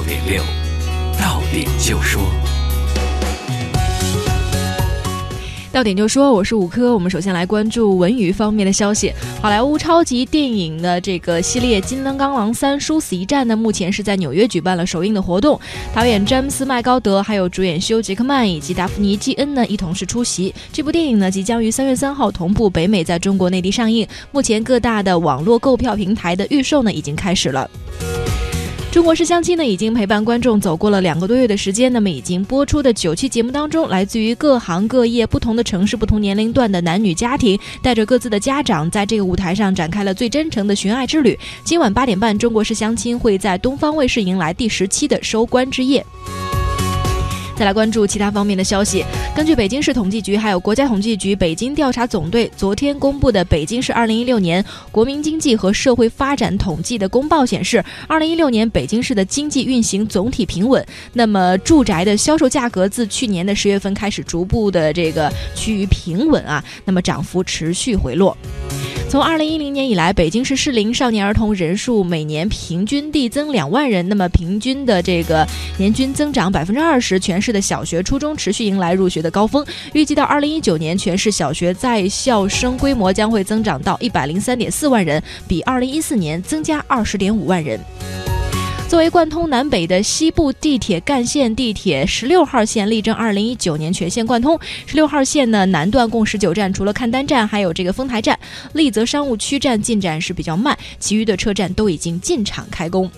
六点六，到点就说。到点就说，我是五科。我们首先来关注文娱方面的消息。好莱坞超级电影的这个系列《金刚狼三：殊死一战》呢，目前是在纽约举办了首映的活动。导演詹姆斯麦高德，还有主演休杰克曼以及达芙妮基恩呢，一同是出席。这部电影呢，即将于三月三号同步北美在中国内地上映。目前各大的网络购票平台的预售呢，已经开始了。中国式相亲呢，已经陪伴观众走过了两个多月的时间。那么，已经播出的九期节目当中，来自于各行各业、不同的城市、不同年龄段的男女家庭，带着各自的家长，在这个舞台上展开了最真诚的寻爱之旅。今晚八点半，中国式相亲会在东方卫视迎来第十期的收官之夜。再来关注其他方面的消息。根据北京市统计局还有国家统计局北京调查总队昨天公布的北京市二零一六年国民经济和社会发展统计的公报显示，二零一六年北京市的经济运行总体平稳。那么住宅的销售价格自去年的十月份开始逐步的这个趋于平稳啊，那么涨幅持续回落。从二零一零年以来，北京市适龄少年儿童人数每年平均递增两万人，那么平均的这个年均增长百分之二十。全市的小学、初中持续迎来入学的高峰，预计到二零一九年，全市小学在校生规模将会增长到一百零三点四万人，比二零一四年增加二十点五万人。作为贯通南北的西部地铁干线，地铁十六号线力争二零一九年全线贯通。十六号线呢，南段共十九站，除了看丹站，还有这个丰台站、丽泽商务区站进展是比较慢，其余的车站都已经进场开工。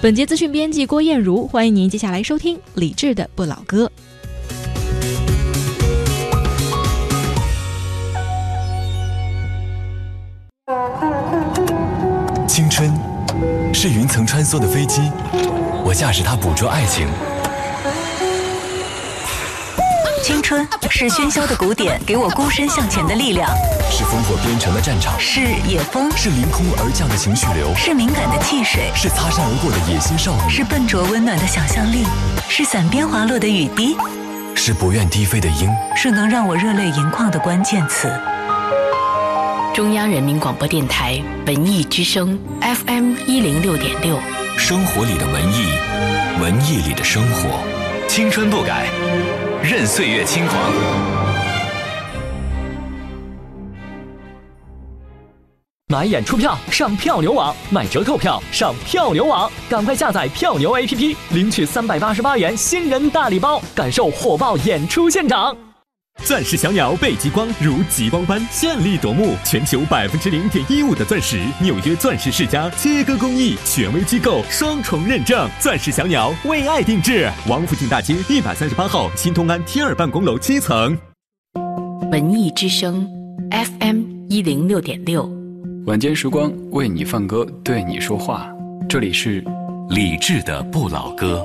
本节资讯编辑郭艳茹，欢迎您接下来收听李志的不老歌。是云层穿梭的飞机，我驾驶它捕捉爱情。青春是喧嚣的鼓点，给我孤身向前的力量。是烽火边城的战场，是野风，是凌空而降的情绪流，是敏感的汽水，是擦身而过的野心少女，是笨拙温暖的想象力，是伞边滑落的雨滴，是不愿低飞的鹰，是能让我热泪盈眶的关键词。中央人民广播电台文艺之声 FM 一零六点六，生活里的文艺，文艺里的生活，青春不改，任岁月轻狂。买演出票上票牛网，买折扣票上票牛网，赶快下载票牛 APP，领取三百八十八元新人大礼包，感受火爆演出现场。钻石小鸟被极光如极光般绚丽夺目，全球百分之零点一五的钻石，纽约钻石世家切割工艺权威机构双重认证，钻石小鸟为爱定制。王府井大街一百三十八号新通安 T 二办公楼七层。文艺之声 FM 一零六点六，晚间时光为你放歌，对你说话，这里是理智的不老歌。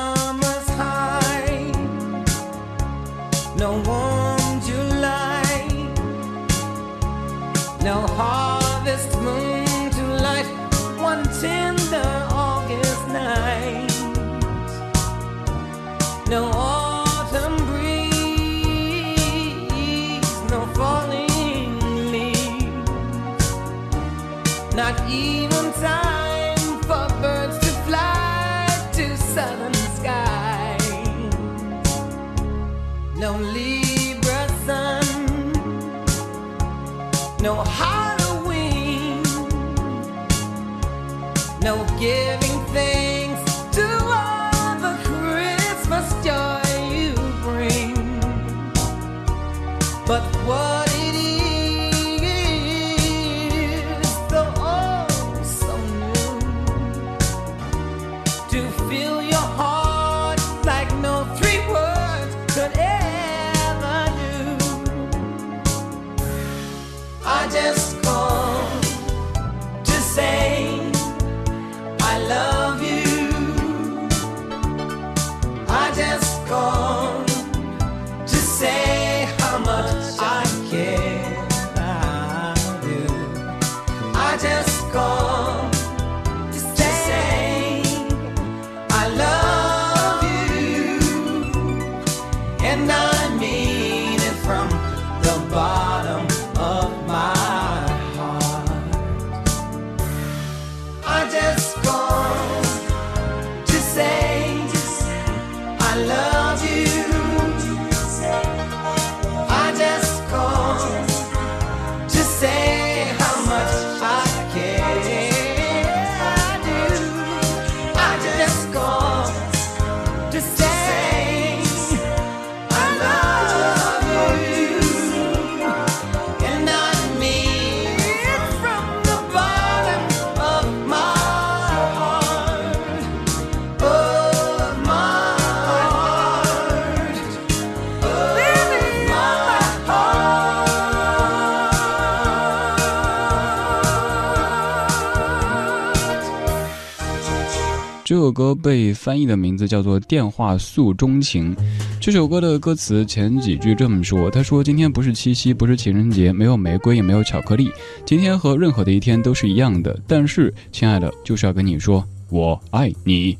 首歌被翻译的名字叫做《电话诉衷情》。这首歌的歌词前几句这么说：“他说今天不是七夕，不是情人节，没有玫瑰，也没有巧克力。今天和任何的一天都是一样的。但是，亲爱的，就是要跟你说，我爱你。”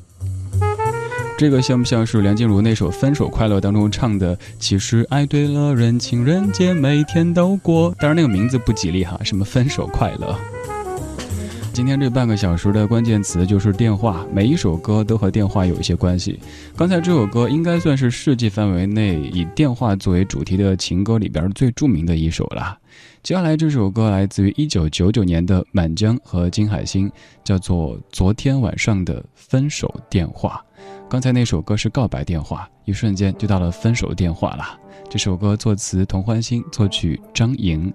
这个像不像是梁静茹那首《分手快乐》当中唱的？其实爱对了人，情人节每天都过。当然那个名字不吉利哈，什么分手快乐。今天这半个小时的关键词就是电话，每一首歌都和电话有一些关系。刚才这首歌应该算是世纪范围内以电话作为主题的情歌里边最著名的一首了。接下来这首歌来自于一九九九年的满江和金海心，叫做《昨天晚上的分手电话》。刚才那首歌是告白电话，一瞬间就到了分手电话了。这首歌作词童欢心，作曲张莹。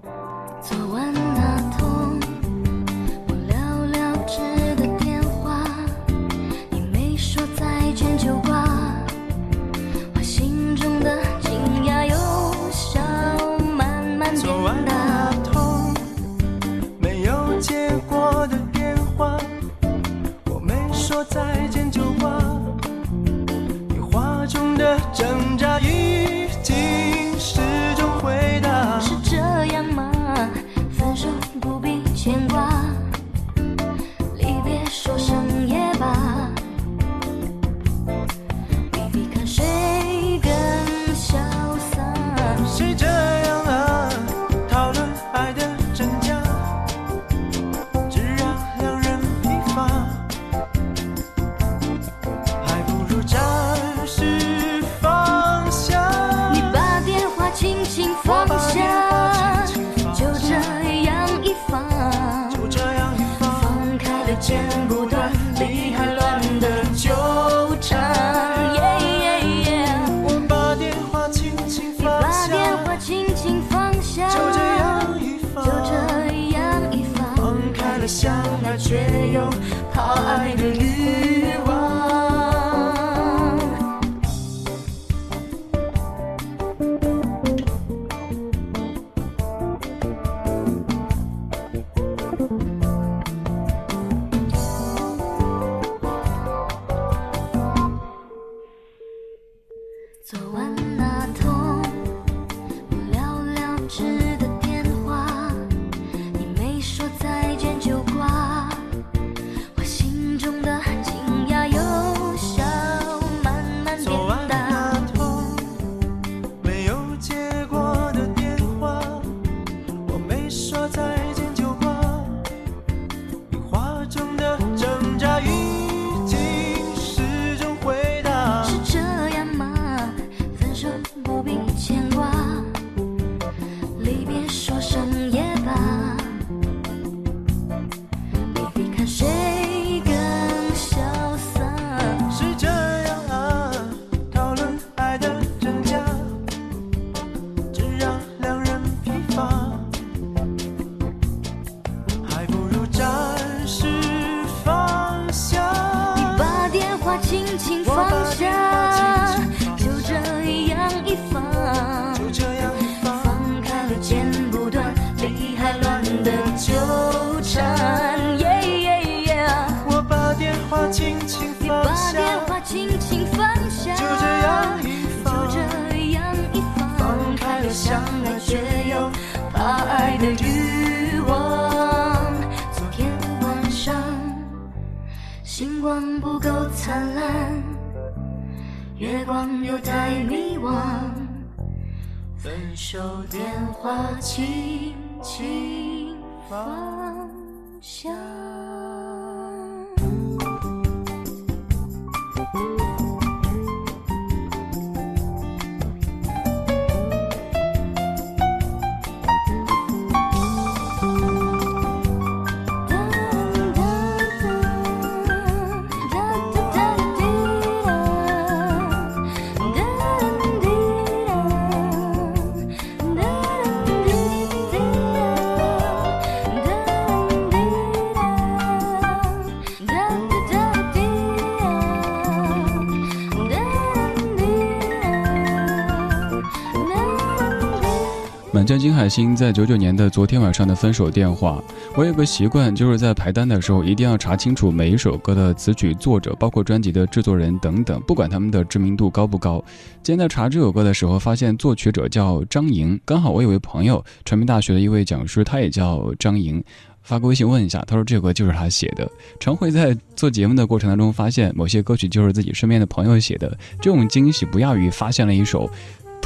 金海心在九九年的昨天晚上的分手电话，我有个习惯，就是在排单的时候一定要查清楚每一首歌的词曲作者，包括专辑的制作人等等，不管他们的知名度高不高。今天在查这首歌的时候，发现作曲者叫张莹，刚好我有位朋友，传媒大学的一位讲师，他也叫张莹。发个微信问一下，他说这首歌就是他写的。常会在做节目的过程当中发现，某些歌曲就是自己身边的朋友写的，这种惊喜不亚于发现了一首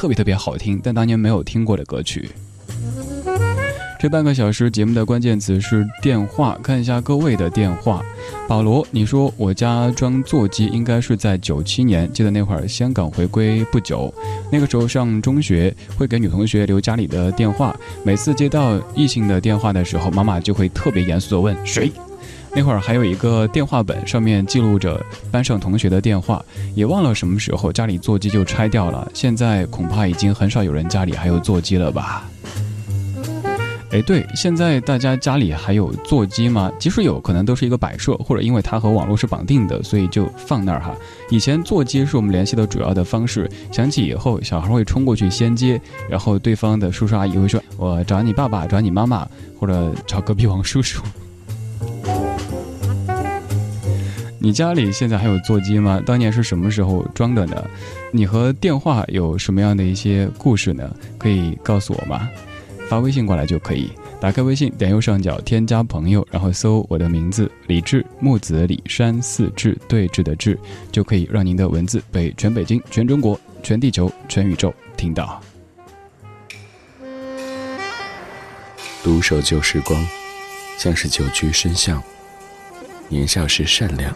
特别特别好听，但当年没有听过的歌曲。这半个小时节目的关键词是电话，看一下各位的电话。保罗，你说我家装座机应该是在九七年，记得那会儿香港回归不久，那个时候上中学会给女同学留家里的电话，每次接到异性的电话的时候，妈妈就会特别严肃地问谁。那会儿还有一个电话本，上面记录着班上同学的电话，也忘了什么时候家里座机就拆掉了。现在恐怕已经很少有人家里还有座机了吧？哎，对，现在大家家里还有座机吗？即使有可能都是一个摆设，或者因为它和网络是绑定的，所以就放那儿哈。以前座机是我们联系的主要的方式，想起以后，小孩会冲过去先接，然后对方的叔叔阿姨会说：“我找你爸爸，找你妈妈，或者找隔壁王叔叔。”你家里现在还有座机吗？当年是什么时候装的呢？你和电话有什么样的一些故事呢？可以告诉我吗？发微信过来就可以。打开微信，点右上角添加朋友，然后搜我的名字李志，木子李山四志对峙的志，就可以让您的文字被全北京、全中国、全地球、全宇宙听到。独守旧时光，像是久居深巷。年少时善良，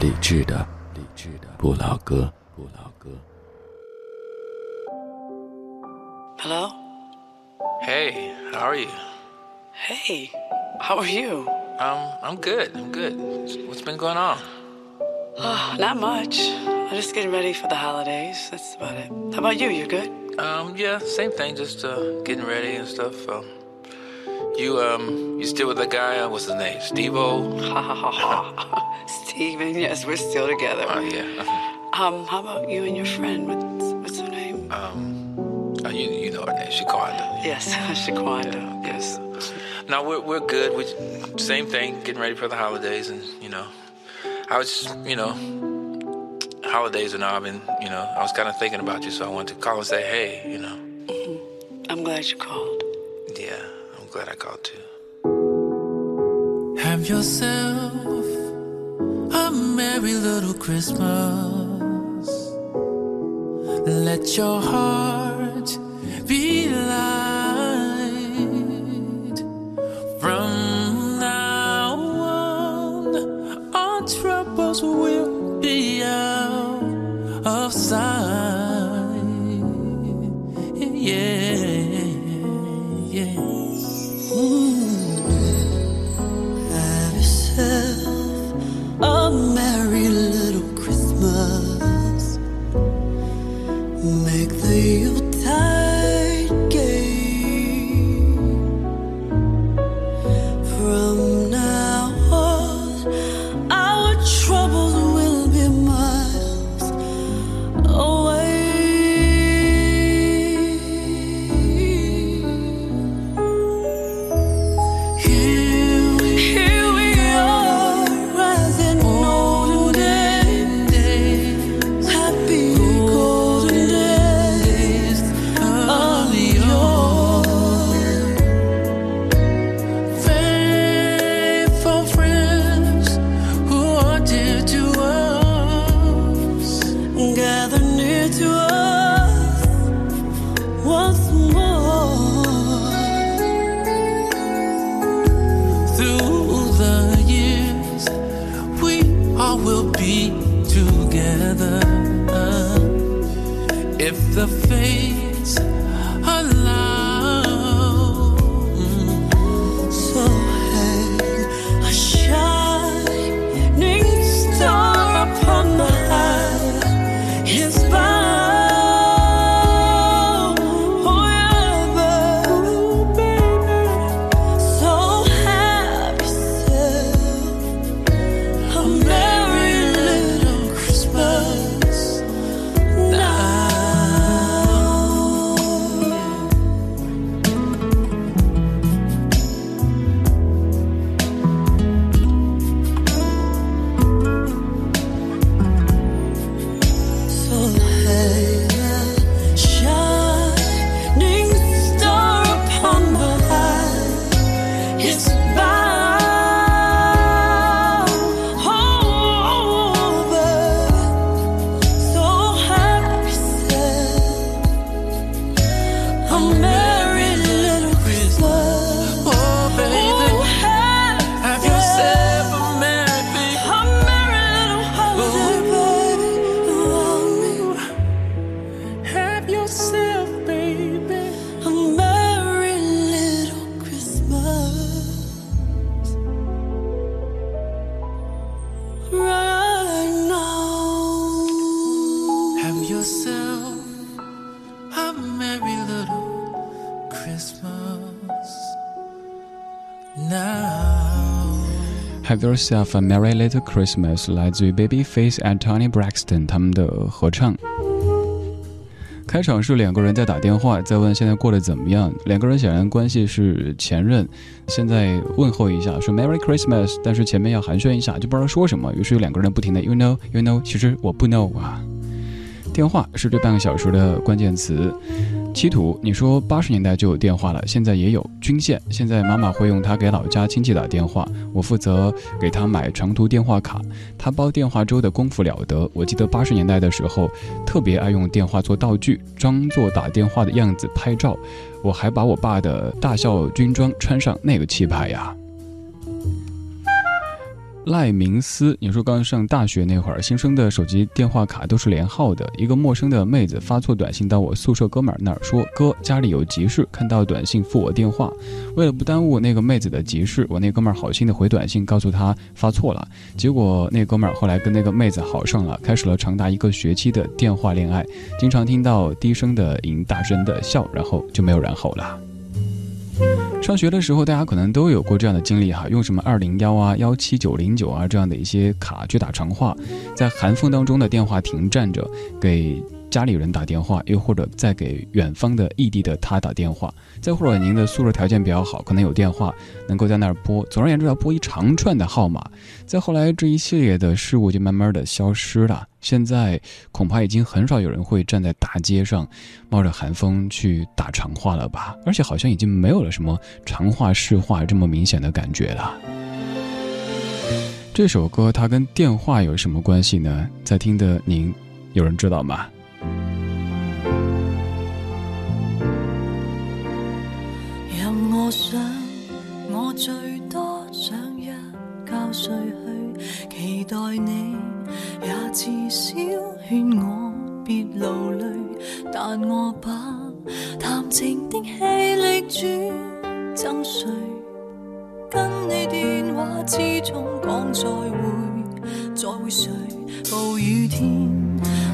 理智的，理智的不老歌，不老歌。 Hello? Hey, how are you? Hey, how are you? Um, I'm good. I'm good. What's been going on? Oh, not much. I'm just getting ready for the holidays. That's about it. How about you? You good? Um, yeah, same thing. Just uh, getting ready and stuff. Um, you um, you still with the guy? Uh, what's his name? Steve-O? Ha ha ha ha. Steven, yes, we're still together. Oh yeah. Um, how about you and your friend? What's, what's her name? Um, uh, you you know her name? Shaquanda. Yes, Shaquanda. Yes. No, we're we're good. We same thing. Getting ready for the holidays, and you know, I was you know, holidays and all. I've been you know, I was kind of thinking about you, so I wanted to call and say hey. You know. Mm-hmm. I'm glad you called. Yeah, glad I called too. Have yourself a merry little Christmas. Let your heart Yourself a Merry Little Christmas 来自于 Babyface and Tony Braxton 他们的合唱。开场是两个人在打电话，在问现在过得怎么样。两个人显然关系是前任，现在问候一下，说 Merry Christmas，但是前面要寒暄一下，就不知道说什么。于是有两个人不停的 You know, You know，其实我不 know 啊。电话是这半个小时的关键词。七土，你说八十年代就有电话了，现在也有均线。现在妈妈会用它给老家亲戚打电话，我负责给她买长途电话卡。她煲电话粥的功夫了得。我记得八十年代的时候，特别爱用电话做道具，装作打电话的样子拍照。我还把我爸的大校军装穿上，那个气派呀！赖明思，你说刚上大学那会儿，新生的手机电话卡都是连号的。一个陌生的妹子发错短信到我宿舍哥们儿那儿，说哥家里有急事，看到短信付我电话。为了不耽误那个妹子的急事，我那哥们儿好心的回短信告诉她发错了。结果那哥们儿后来跟那个妹子好上了，开始了长达一个学期的电话恋爱，经常听到低声的吟，大声的笑，然后就没有然后了。上学的时候，大家可能都有过这样的经历哈，用什么二零幺啊、幺七九零九啊这样的一些卡去打长话，在寒风当中的电话亭站着，给家里人打电话，又或者在给远方的异地的他打电话，再或者您的宿舍条件比较好，可能有电话能够在那儿拨。总而言之，要拨一长串的号码。再后来，这一系列的事物就慢慢的消失了。现在恐怕已经很少有人会站在大街上，冒着寒风去打长话了吧？而且好像已经没有了什么长话市话这么明显的感觉了。这首歌它跟电话有什么关系呢？在听的您，有人知道吗？想，我最多想一觉睡去，期待你也至少劝我別勞累，但我把谈情的气力转赠谁？跟你电话之中讲再会，再会谁？暴雨天，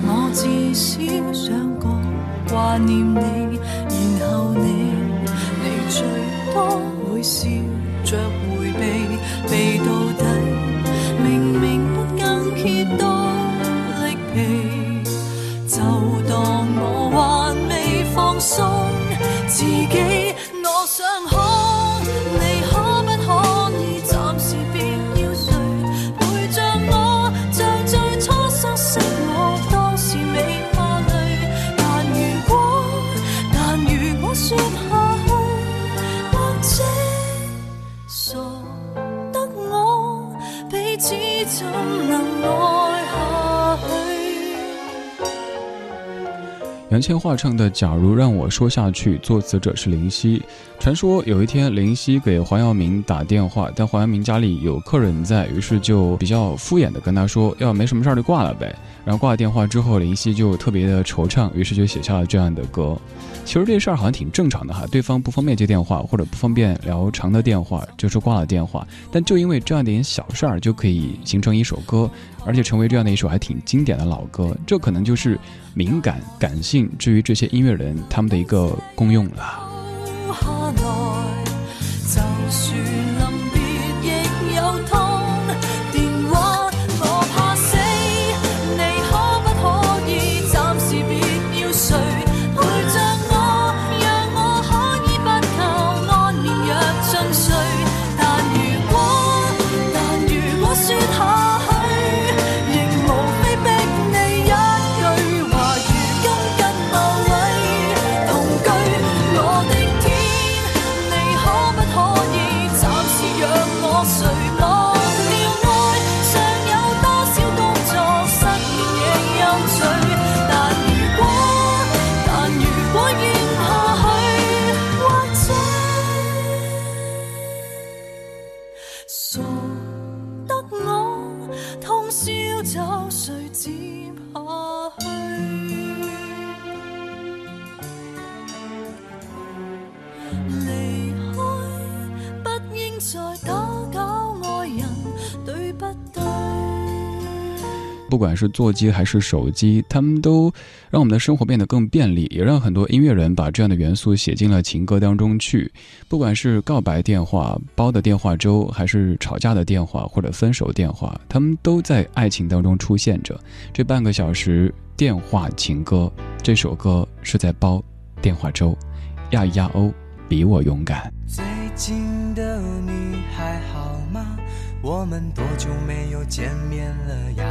我至少想讲挂念你，然后你。你最多。会笑着回避，避到底，陈千嬅唱的《假如让我说下去》，作词者是林夕。传说有一天林夕给黄耀明打电话，但黄耀明家里有客人在，于是就比较敷衍的跟他说：“要没什么事儿就挂了呗。”然后挂了电话之后，林夕就特别的惆怅，于是就写下了这样的歌。其实这事儿好像挺正常的哈，对方不方便接电话或者不方便聊长的电话，就是挂了电话。但就因为这样点小事儿，就可以形成一首歌，而且成为这样的一首还挺经典的老歌。这可能就是敏感感性，至于这些音乐人他们的一个功用了。下来，就算傻得我通宵找谁接下去？不管是座机还是手机，他们都让我们的生活变得更便利，也让很多音乐人把这样的元素写进了情歌当中去。不管是告白电话、煲的电话粥，还是吵架的电话或者分手电话，他们都在爱情当中出现着。这半个小时电话情歌，这首歌是在煲电话粥。亞亞歐，比我勇敢。最近的你还好吗？我们多久没有见面了呀？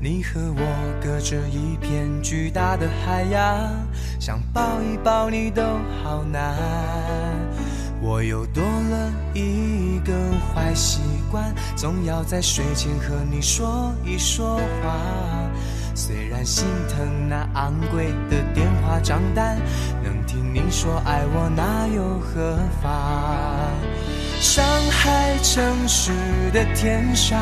你和我隔着一片巨大的海洋，想抱一抱你都好难。我又多了一个坏习惯，总要在睡前和你说一说话。虽然心疼那昂贵的电话账单，能听你说爱我那又何妨？上海城市的天上，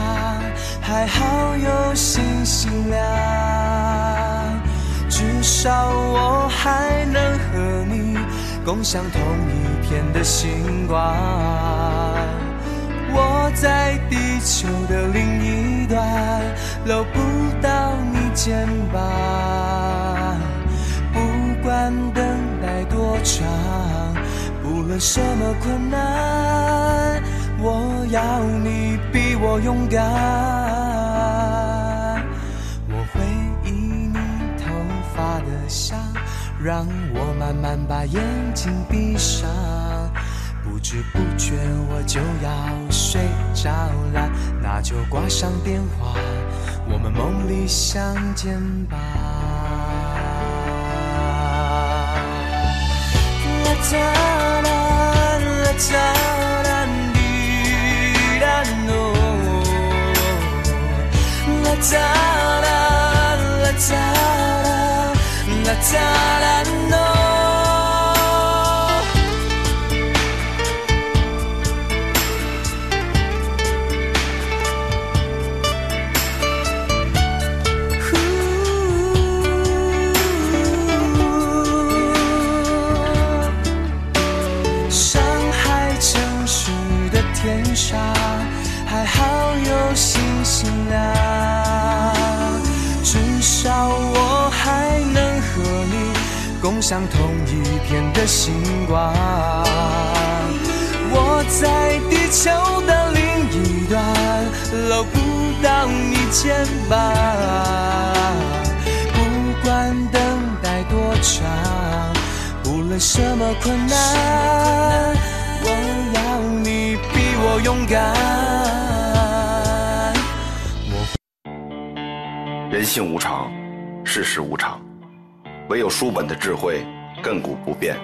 还好有星星亮，至少我还能和你共享同一片的星光。我在地球的另一端，搂不到你肩膀，不管等待多长。无论什么困难，我要你比我勇敢。我会以你头发的香，让我慢慢把眼睛闭上。不知不觉我就要睡着了，那就挂上电话，我们梦里相见吧。Let's go. 哒啦啦哒啦滴啦喏，啦哒啦啦哒天上，还好有星星亮，至少我还能和你共享同一片的星光。我在地球的另一端，搂不到你肩膀，不管等待多长。无论什么困难，我勇敢。人性无常，世事无常，唯有书本的智慧亘古不变，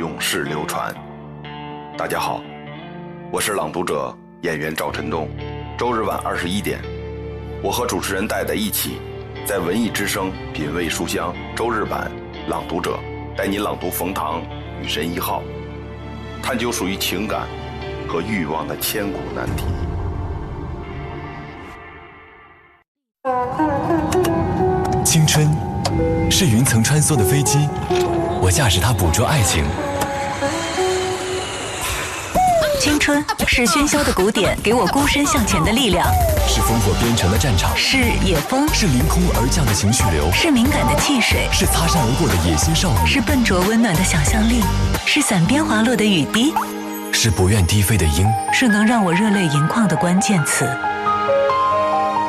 永世流传。大家好，我是朗读者演员赵晨东。周日晚二十一点，我和主持人戴戴一起，在文艺之声品味书香周日版朗读者，带您朗读冯唐《女神一号》，探究属于情感和欲望的千古难题。青春是云层穿梭的飞机，我驾驶它捕捉爱情。青春是喧嚣的鼓点，给我孤身向前的力量；是烽火边城的战场，是野风，是凌空而降的情绪流，是敏感的汽水，是擦身而过的野心少女，是笨拙温暖的想象力，是伞边滑落的雨滴，是不愿低飞的鹰，是能让我热泪盈眶的关键词。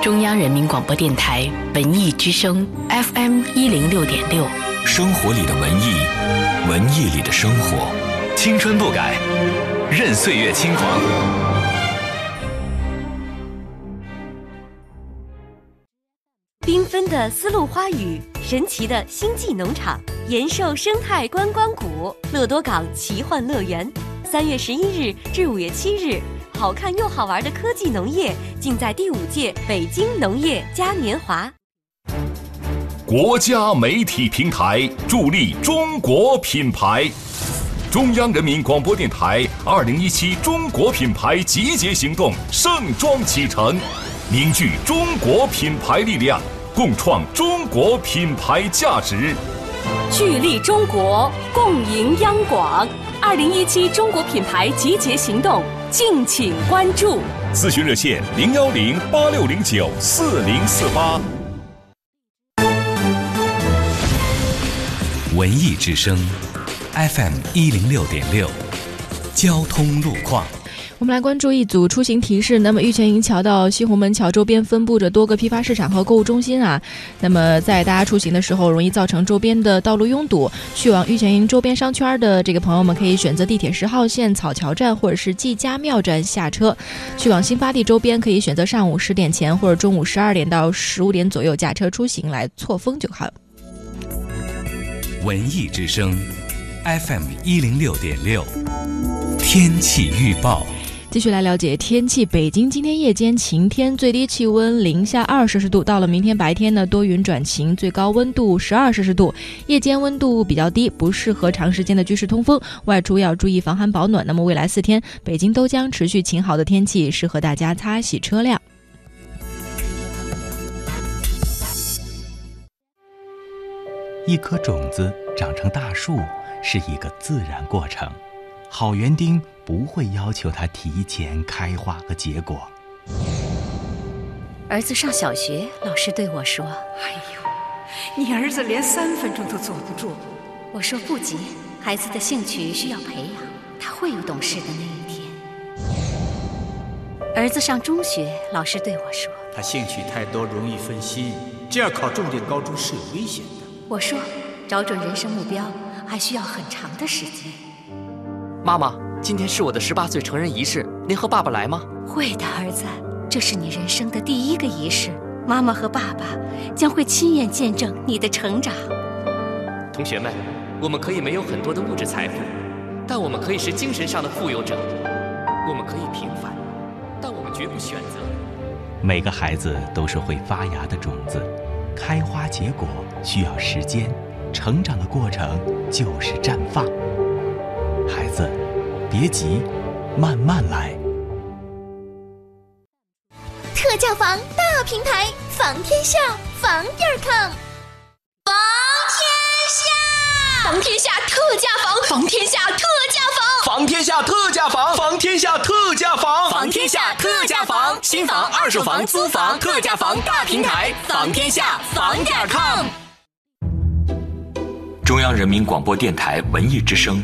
中央人民广播电台文艺之声 FM 一零六点六，生活里的文艺，文艺里的生活，青春不改，任岁月轻狂。缤纷的丝路花语，神奇的星际农场，延寿生态观光谷，乐多港奇幻乐园。三月十一日至五月七日，好看又好玩的科技农业尽在第五届北京农业嘉年华。国家媒体平台助力中国品牌。中央人民广播电台二零一七中国品牌集结行动盛装启程，凝聚中国品牌力量，共创中国品牌价值。聚力中国，共赢央广。二零一七中国品牌集结行动，敬请关注。咨询热线零幺零八六零九四零四八。文艺之声，FM 一零六点六，交通路况。我们来关注一组出行提示。那么，玉泉营桥到西红门桥周边分布着多个批发市场和购物中心啊。那么，在大家出行的时候，容易造成周边的道路拥堵。去往玉泉营周边商圈的这个朋友们，可以选择地铁十号线草桥站或者是纪家庙站下车。去往新发地周边，可以选择上午十点前或者中午十二点到十五点左右驾车出行，来错峰就好。文艺之声，FM 一零六点六，天气预报。继续来了解天气。北京今天夜间晴天，最低气温零下二摄氏度。到了明天白天呢，多云转晴，最高温度十二摄氏度。夜间温度比较低，不适合长时间的居室通风，外出要注意防寒保暖。那么未来四天，北京都将持续晴好的天气，适合大家擦洗车辆。一颗种子长成大树是一个自然过程，好园丁不会要求他提前开花和结果。儿子上小学，老师对我说：“哎呦，你儿子连三分钟都坐不住。”我说：“不急，孩子的兴趣需要培养，他会有懂事的那一天。”儿子上中学，老师对我说：“他兴趣太多，容易分心，这样考重点高中是有危险的。”我说：“找准人生目标还需要很长的时间。”妈妈，今天是我的十八岁成人仪式，您和爸爸来吗？会的，儿子，这是你人生的第一个仪式，妈妈和爸爸将会亲眼见证你的成长。同学们，我们可以没有很多的物质财富，但我们可以是精神上的富有者。我们可以平凡，但我们绝不选择。每个孩子都是会发芽的种子，开花结果需要时间，成长的过程就是绽放。孩子，别急，慢慢来。特价房大平台，房天下房点儿 com。房天下，房天下特价房，房天下特价房，房天下特价房，房天下特价房，房天下特价房，新房、二手房、租房、特价房大平台，房天下房点儿 com。中央人民广播电台文艺之声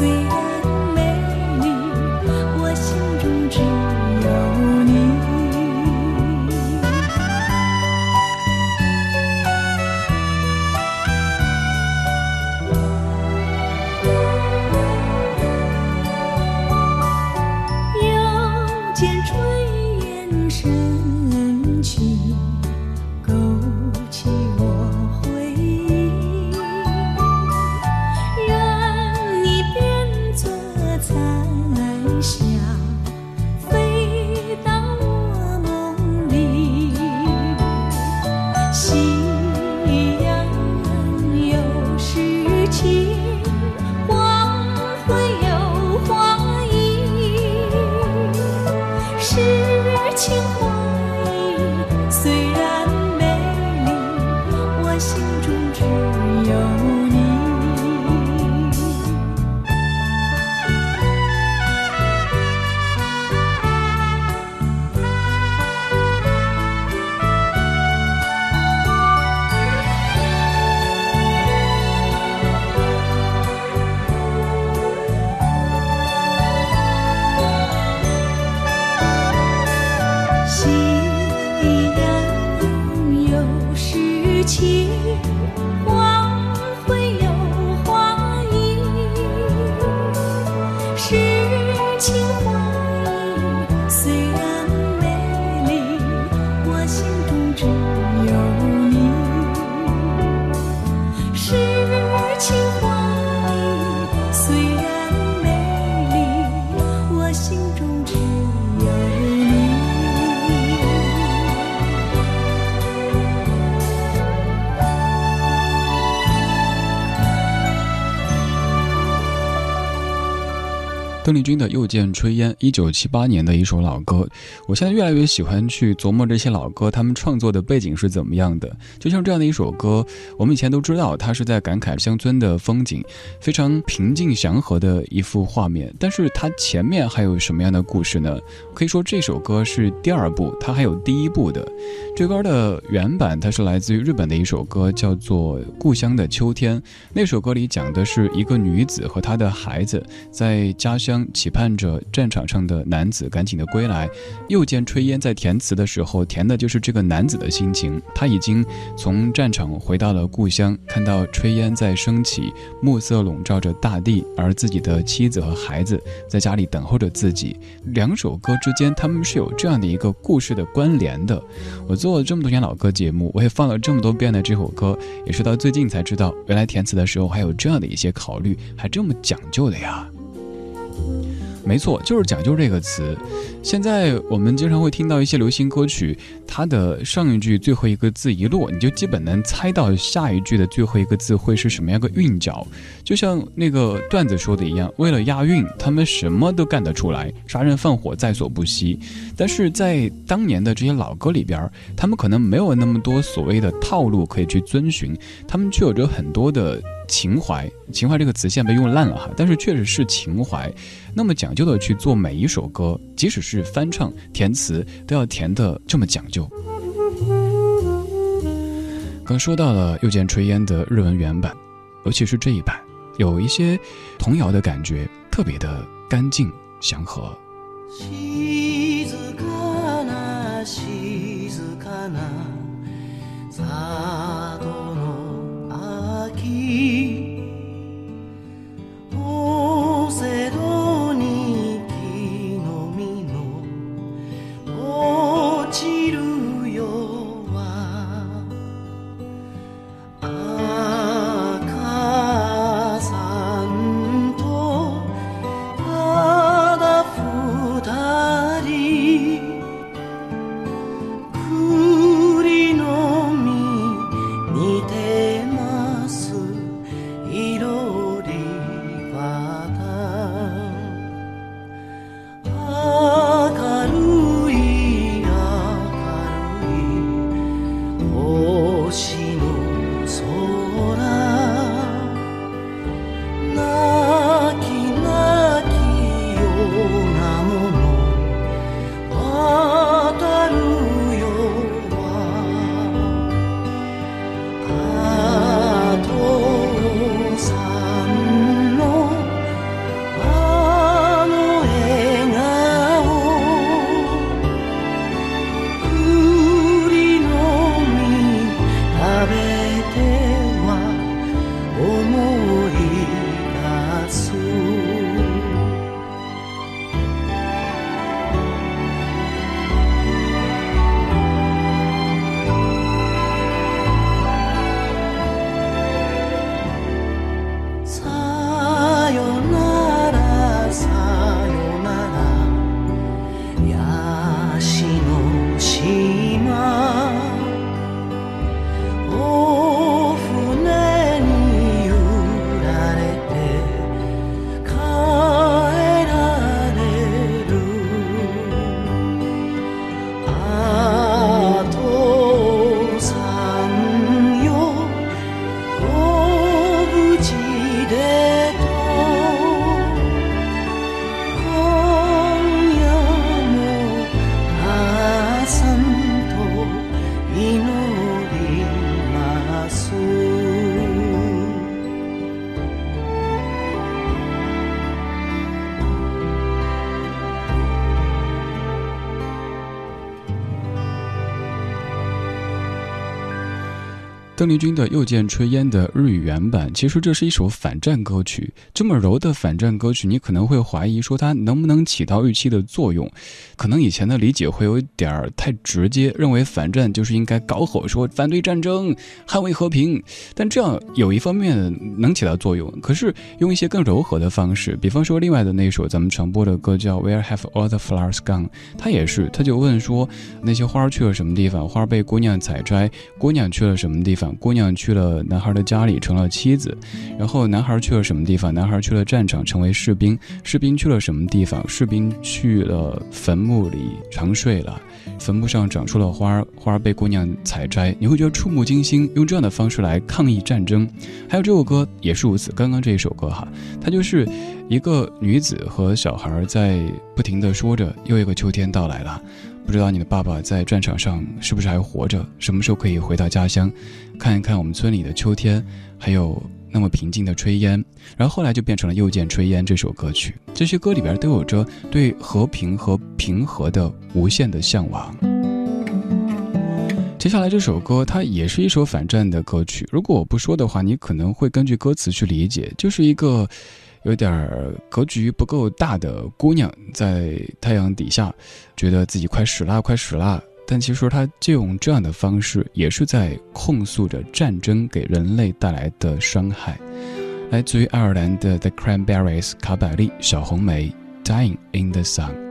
sweet. 邓丽君的《又见炊烟》，一九七八年的一首老歌。我现在越来越喜欢去琢磨这些老歌，他们创作的背景是怎么样的。就像这样的一首歌，我们以前都知道，它是在感慨乡村的风景，非常平静祥和的一幅画面。但是它前面还有什么样的故事呢？可以说这首歌是第二部，它还有第一部的。这歌的原版它是来自于日本的一首歌，叫做《故乡的秋天》。那首歌里讲的是一个女子和她的孩子在家乡期盼着战场上的男子赶紧的归来。又见炊烟在填词的时候，填的就是这个男子的心情。他已经从战场回到了故乡，看到炊烟在升起，暮色笼罩着大地，而自己的妻子和孩子在家里等候着自己。两首歌之间，他们是有这样的一个故事的关联的。我做了这么多年老歌节目，我也放了这么多遍的这首歌，也是到最近才知道，原来填词的时候还有这样的一些考虑，还这么讲究的呀。没错，就是讲究这个词。现在我们经常会听到一些流行歌曲，它的上一句最后一个字一落，你就基本能猜到下一句的最后一个字会是什么样个韵脚。就像那个段子说的一样，为了押韵，他们什么都干得出来，杀人放火在所不惜。但是在当年的这些老歌里边，他们可能没有那么多所谓的套路可以去遵循，他们却有着很多的情怀。情怀这个词现在被用烂了哈，但是确实是情怀。那么讲究的去做每一首歌，即使是翻唱、填词，都要填的这么讲究。刚说到了《又见炊烟》的日文原版，尤其是这一版，有一些童谣的感觉，特别的干净祥和。邓丽君的《又见炊烟》的日语原版，其实这是一首反战歌曲。这么柔的反战歌曲，你可能会怀疑说它能不能起到预期的作用？可能以前的理解会有点儿太直接，认为反战就是应该高吼说反对战争、捍卫和平。但这样有一方面能起到作用，可是用一些更柔和的方式，比方说另外的那首咱们传播的歌叫《Where Have All the Flowers Gone》，它也是，他就问说那些花去了什么地方？花被姑娘采摘，姑娘去了什么地方？姑娘去了男孩的家里，成了妻子。然后男孩去了什么地方？男孩去了战场，成为士兵。士兵去了什么地方？士兵去了坟墓里长睡了。坟墓上长出了花，花被姑娘采摘。你会觉得触目惊心，用这样的方式来抗议战争。还有这首歌也是如此。刚刚这一首歌哈，它就是一个女子和小孩在不停的说着：“又一个秋天到来了。”不知道你的爸爸在战场上是不是还活着？什么时候可以回到家乡，看一看我们村里的秋天，还有那么平静的炊烟？然后后来就变成了《又见炊烟》这首歌曲。这些歌里边都有着对和平和平和的无限的向往。接下来这首歌，它也是一首反战的歌曲。如果我不说的话，你可能会根据歌词去理解，就是一个。有点格局不够大的姑娘，在太阳底下，觉得自己快死啦，快死啦。但其实她借用这样的方式，也是在控诉着战争给人类带来的伤害。来自于爱尔兰的 The Cranberries 卡百利小红梅，Dying in the Sun。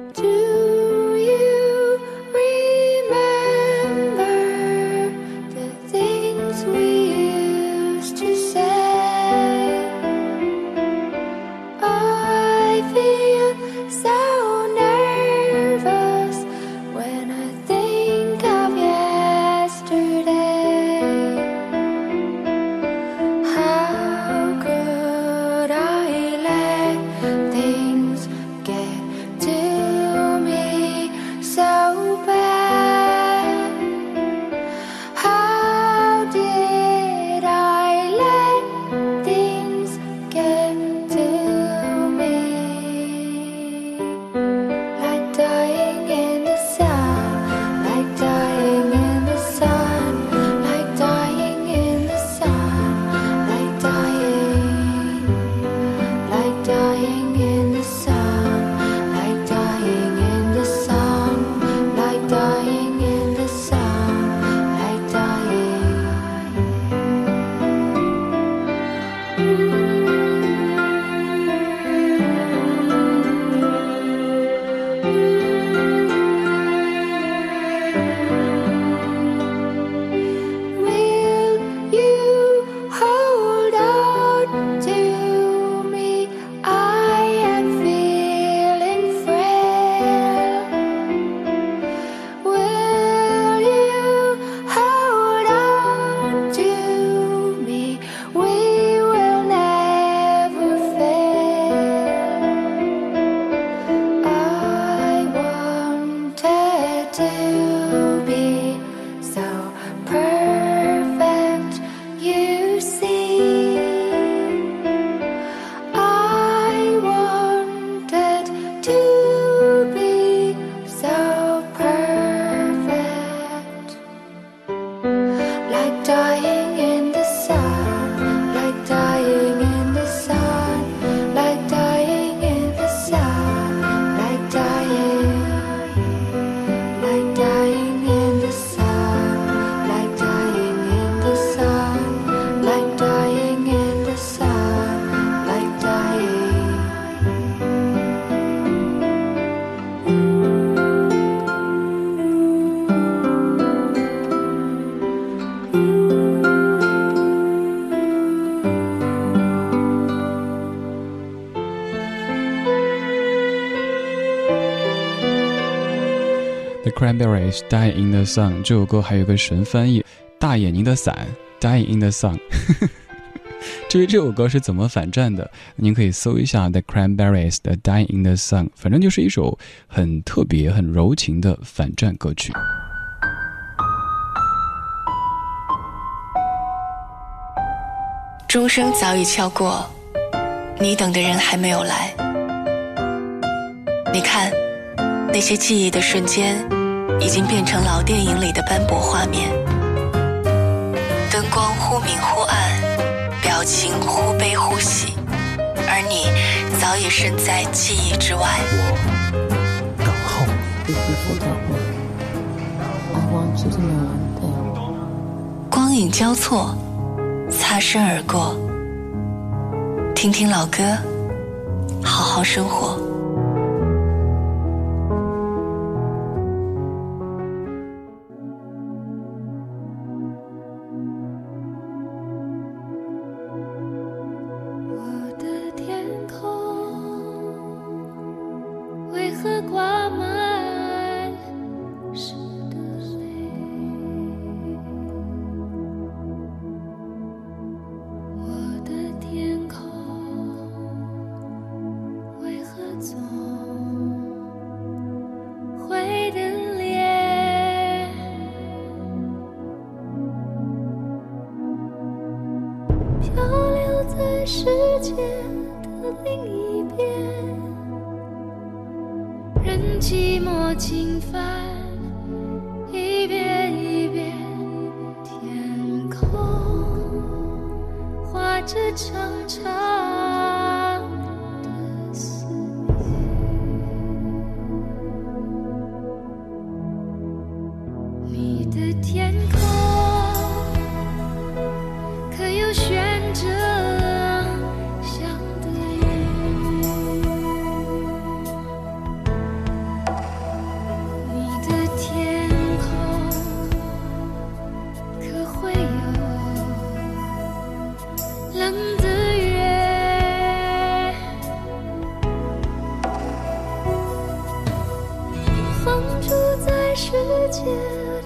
Cranberries Die in the Sun 这首歌还有个神翻译，大眼睛的伞 Die in the Sun。至于这首歌是怎么反战的，您可以搜一下 The Cranberries 的 Die in the Sun，反正就是一首很特别、很柔情的反战歌曲。钟声早已敲过，你等的人还没有来。你看，那些记忆的瞬间。已经变成老电影里的斑驳画面，灯光忽明忽暗，表情忽悲忽喜，而你早已身在记忆之外。我等候你。光影交错，擦身而过。听听老歌，好好生活。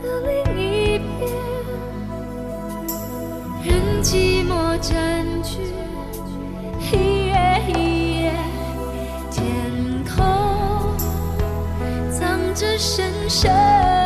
的另一边任寂寞占据一夜一夜天空藏着深深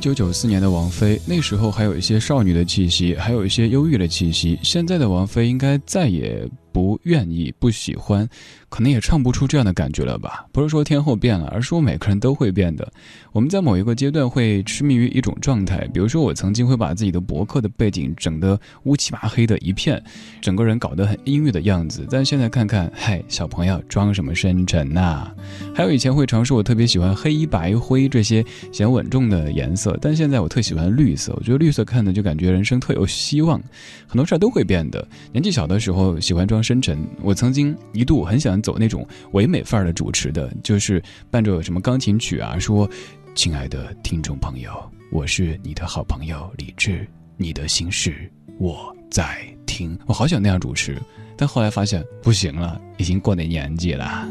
九九四年的王菲，那时候还有一些少女的气息，还有一些忧郁的气息。现在的王菲应该再也不愿意、不喜欢，可能也唱不出这样的感觉了吧？不是说天后变了，而是说每个人都会变的。我们在某一个阶段会痴迷于一种状态，比如说我曾经会把自己的博客的背景整得乌漆麻黑的一片，整个人搞得很阴郁的样子。但现在看看，嗨，小朋友装什么深沉呐？还有以前会尝试，我特别喜欢黑白灰这些显稳重的颜色，但现在我特喜欢绿色。我觉得绿色看的就感觉人生特有希望。很多事儿都会变的。年纪小的时候喜欢装深沉，我曾经一度很想走那种唯美范儿的主持的，就是伴着什么钢琴曲啊，说：“亲爱的听众朋友，我是你的好朋友李志，你的心事我在听。”我好想那样主持，但后来发现不行了，已经过那年纪了。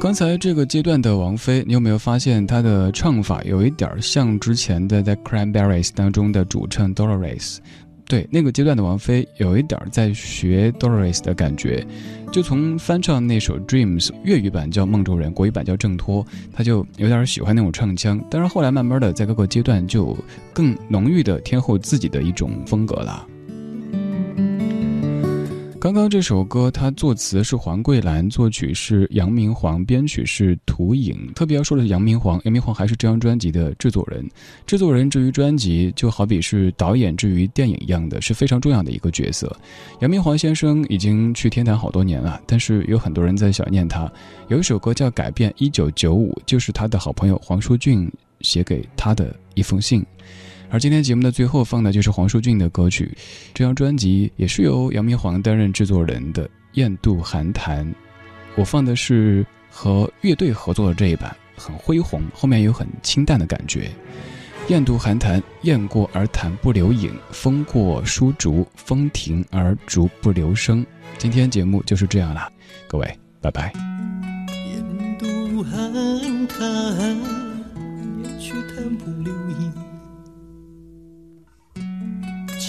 刚才这个阶段的王菲，你有没有发现她的唱法有一点像之前的在 Cranberries 当中的主唱 Dolores？对，那个阶段的王菲有一点在学 Doris 的感觉，就从翻唱那首 Dreams 粤语版叫《梦中人》，国语版叫《挣脱》，她就有点喜欢那种唱腔。但是后来慢慢的在各个阶段就更浓郁的天后自己的一种风格了。刚刚这首歌，它作词是黄桂兰，作曲是杨明煌，编曲是涂颖。特别要说的是杨明煌，杨明煌还是这张专辑的制作人。制作人至于专辑，就好比是导演至于电影一样的，是非常重要的一个角色。杨明煌先生已经去天坛好多年了，但是有很多人在想念他。有一首歌叫《改变一九九五》，就是他的好朋友黄舒骏写给他的一封信。而今天节目的最后放的就是黄舒骏的歌曲，这张专辑也是由杨明煌担任制作人的《雁渡寒潭》，我放的是和乐队合作的这一版，很恢宏，后面有很清淡的感觉。雁渡寒潭，雁过而潭不留影；风过疏竹，风停而竹不留声。今天节目就是这样了，各位，拜拜。雁渡寒潭，雁去潭不留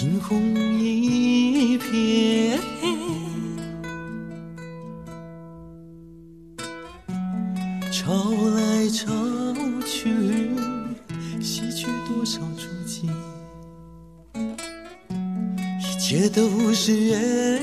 惊鸿一瞥，潮来潮去，洗去多少足迹？一切都是缘。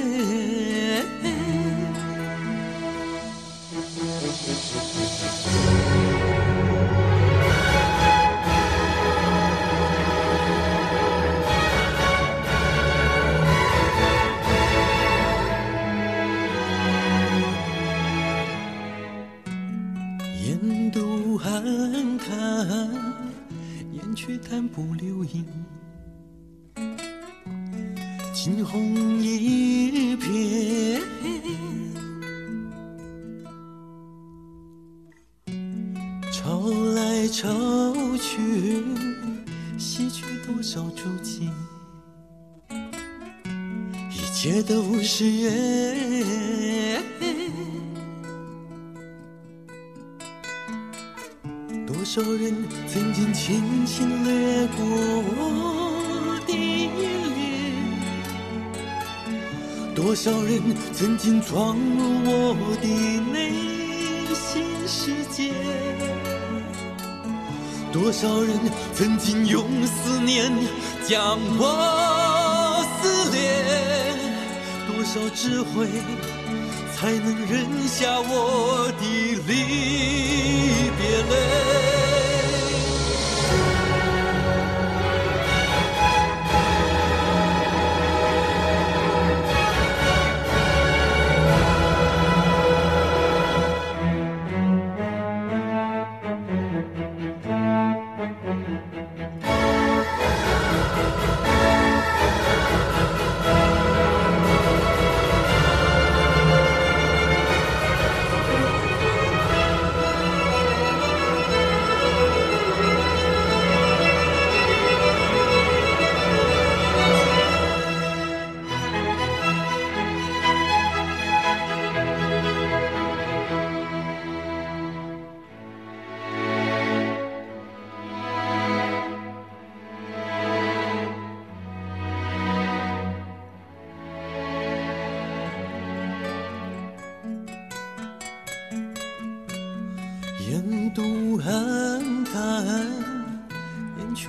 潭，雁去潭不留影。惊鸿一瞥，潮来潮去，洗去多少足迹？一切都是缘。多少人曾经轻轻掠过我的脸？多少人曾经闯入我的内心世界？多少人曾经用思念将我撕裂？多少智慧才能忍下我的离别泪？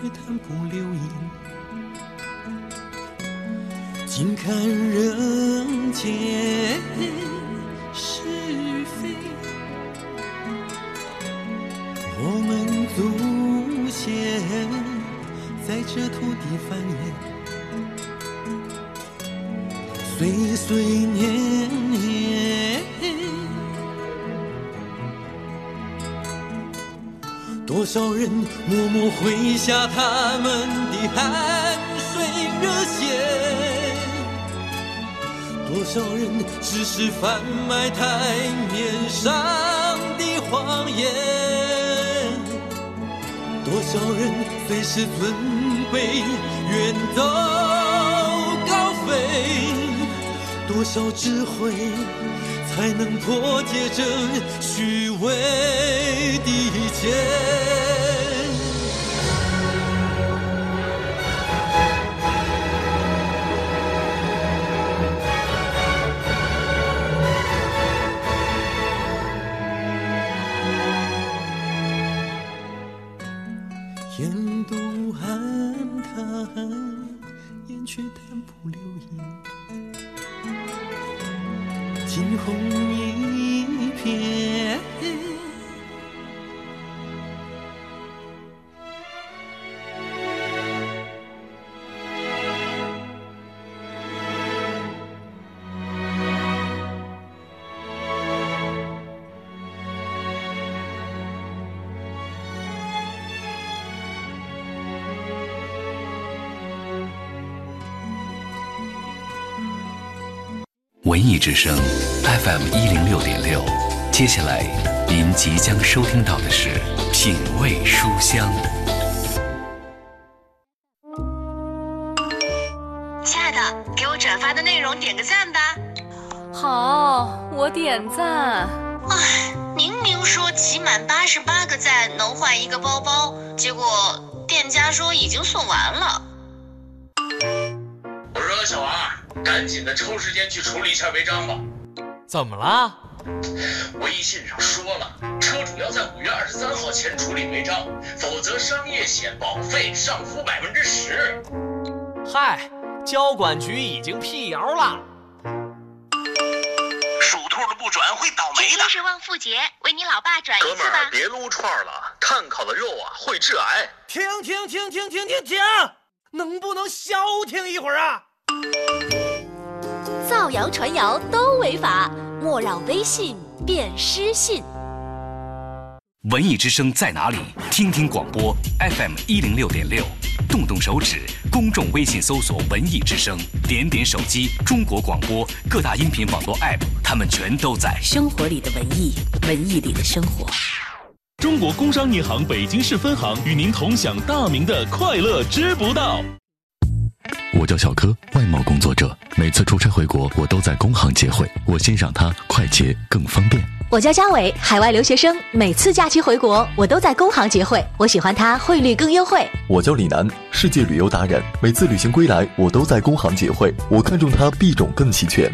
雁去潭不留影。静看人间是与非，我们祖先在这土地繁衍，岁岁年，多少人默默挥下他们的汗水热血。多少人只是贩卖台面上的谎言？多少人随时准备远走高飞？多少智慧才能破解这虚伪的一切？艺之声 FM 一零六点六，接下来您即将收听到的是《品味书香》。亲爱的，给我转发的内容点个赞吧。好，我点赞。唉，明明说集满八十八个赞能换一个包包，结果店家说已经送完了。我说小王，赶紧的抽时间去处理一下违章吧。怎么了？微信上说了，车主要在五月二十三号前处理违章，否则商业险保费上浮百分之十。嗨，交管局已经辟谣了。属兔的不转会倒霉的。今天是旺富节，为你老爸转一哥们儿，。别撸串了，碳烤的肉啊会致癌。停停停停停停停！能不能消停一会儿啊？造谣传谣都违法，莫让微信变失信。文艺之声在哪里？听听广播 FM 一零六点六，动动手指，公众微信搜索“文艺之声”，点点手机，中国广播各大音频网络 App，他们全都在。生活里的文艺，文艺里的生活。中国工商银行北京市分行与您同享大明的快乐知不道。我叫小柯，外贸工作者，每次出差回国，我都在工行结汇，我欣赏它快捷更方便。我叫嘉伟，海外留学生，每次假期回国，我都在工行结汇，我喜欢它汇率更优惠。我叫李楠，世界旅游达人，每次旅行归来，我都在工行结汇，我看中它币种更齐全。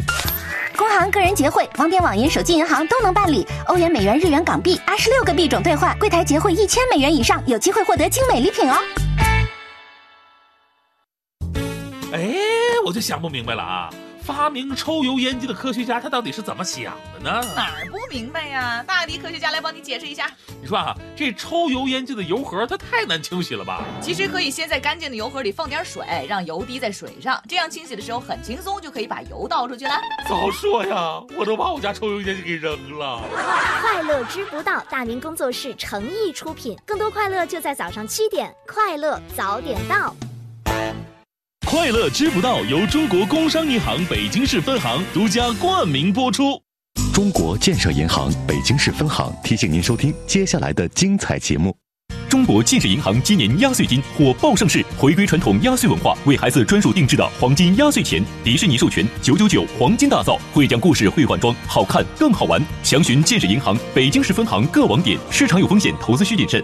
工行个人结汇，网点、网银、手机银行都能办理。欧元、美元、日元、港币，二十六个币种兑换，柜台结汇一千美元以上，有机会获得精美礼品哦。哎，我就想不明白了啊！发明抽油烟机的科学家他到底是怎么想的呢？哪儿不明白呀？大力科学家来帮你解释一下。你说啊，这抽油烟机的油盒它太难清洗了吧？其实可以先在干净的油盒里放点水，让油滴在水上，这样清洗的时候很轻松，就可以把油倒出去了。早说呀，我都把我家抽油烟机给扔了。快乐知不道，大明工作室诚意出品，更多快乐就在早上七点，快乐早点到。快乐知不道由中国工商银行北京市分行独家冠名播出。中国建设银行北京市分行提醒您收听接下来的精彩节目。中国建设银行今年压岁金火爆上市，回归传统压岁文化，为孩子专属定制的黄金压岁钱，迪士尼授权，九九九黄金大造，会讲故事会换装，好看更好玩。详询建设银行北京市分行各网点。市场有风险，投资需谨慎。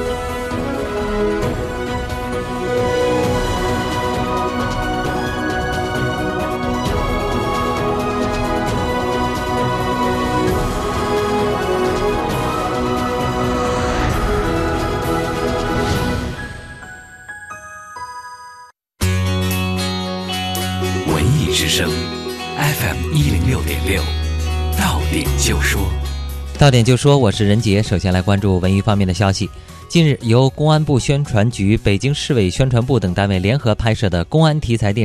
之声，FM 一零六点六，到点就说。到点就说，我是任杰。首先来关注文娱方面的消息。近日，由公安部宣传局、北京市委宣传部等单位联合拍摄的公安题材电